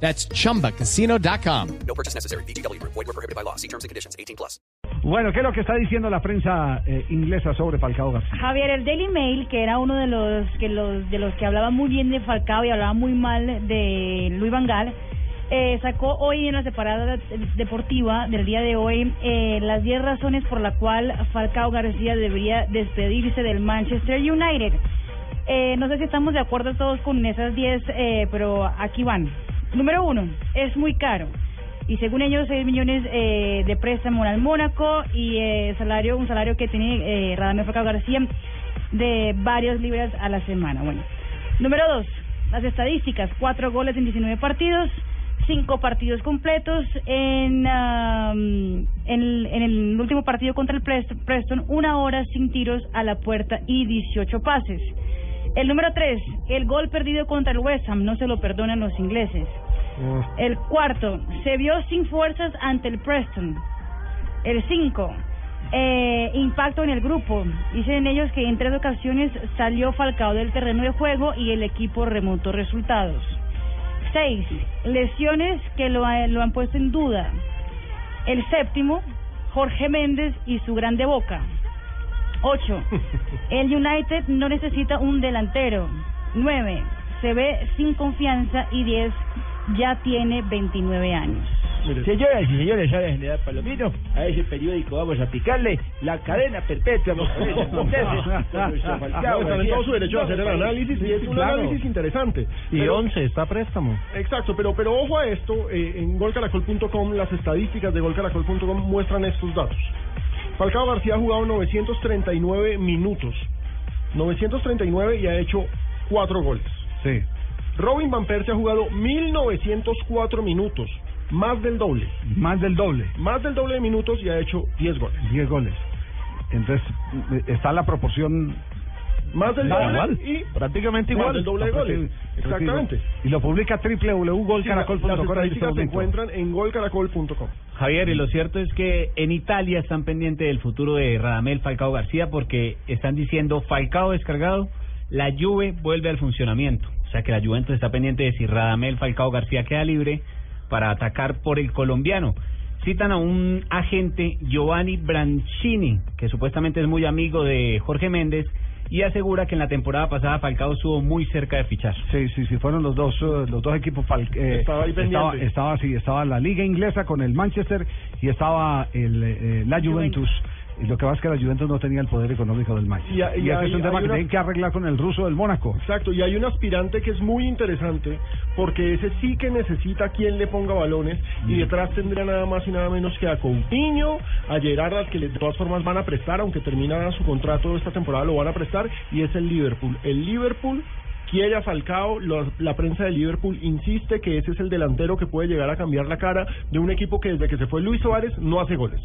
That's chumbacasino.com. No purchase necessary. BGW. Void were prohibited by law. See terms and conditions. 18 plus. Bueno, ¿qué es lo que está diciendo la prensa eh, inglesa sobre Falcao García? Javier, el Daily Mail, que era uno de los que los de los que hablaba muy bien de Falcao y hablaba muy mal de Luis Van Gaal, eh, sacó hoy en la separada deportiva del día de hoy eh, las 10 razones por la cual Falcao García debería despedirse del Manchester United. Eh, no sé si estamos de acuerdo todos con esas 10, eh, pero aquí van. Número uno, es muy caro. Y según ellos, 6 millones eh, de préstamo al Mónaco y eh, salario un salario que tiene eh, Radamel Falcao García de varias libras a la semana. Bueno, número dos, las estadísticas: cuatro goles en 19 partidos, cinco partidos completos. En, am, en, el último partido contra el Prest- Preston, una hora sin tiros a la puerta y 18 pases. El número tres, el gol perdido contra el West Ham, no se lo perdonan los ingleses. El cuarto, se vio sin fuerzas ante el Preston. El cinco, eh, impacto en el grupo. Dicen ellos que en tres ocasiones salió Falcao del terreno de juego y el equipo remontó resultados. Seis, lesiones que lo, ha- lo han puesto en duda. El séptimo, Jorge Méndez y su grande boca. Ocho, el United no necesita un delantero. Nueve, se ve sin confianza y diez, ya tiene 29 años. Señoras y señores, ahora General Palomino, a ese periódico vamos a picarle la cadena perpetua. todo su derecho a hacer el análisis y es un claro. análisis interesante. Y Pero- 11 está a préstamo. Exacto, pero pero ojo a esto, eh, en golcaracol.com las estadísticas de golcaracol.com muestran estos datos. Falcao García ha jugado 939 minutos, 939 y ha hecho 4 goles. Sí. Robin Van Persie ha jugado 1904 minutos, más del doble, Más del doble. más del doble de minutos y ha hecho 10 goles. 10 goles. Entonces, está la proporción. Más del doble igual, y prácticamente más igual. del doble de goles. Exactamente. Y lo publica www.golcaracol.com. las este estadísticas se encuentran en golcaracol.com. Javier, y lo cierto es que en Italia están pendientes del futuro de Radamel Falcao García porque están diciendo Falcao descargado, la Juve vuelve al funcionamiento. O sea que la Juventus está pendiente de si Radamel Falcao García queda libre para atacar por el colombiano. Citan a un agente, Giovanni Brancini, que supuestamente es muy amigo de Jorge Méndez, y asegura que en la temporada pasada Falcao estuvo muy cerca de fichar. Sí, sí, sí, fueron los dos, eh, los dos equipos. fal- eh, Estaba ahí estaba, pendiente. estaba, sí, estaba la liga inglesa con el Manchester y estaba el, eh, la Juventus. Lo que pasa es que la Juventus no tenía el poder económico del Manchester. Y Y, a- y ese hay- es un tema que una- tienen que arreglar con el ruso del Mónaco. Exacto, y hay un aspirante que es muy interesante porque ese sí que necesita quien le ponga balones y detrás tendría nada más y nada menos que a Coutinho, a Gerard, al que de todas formas van a prestar, aunque termina su contrato esta temporada lo van a prestar y es el Liverpool. El Liverpool quiere a Falcao, lo- la prensa de Liverpool insiste que ese es el delantero que puede llegar a cambiar la cara de un equipo que desde que se fue Luis Suárez no hace goles.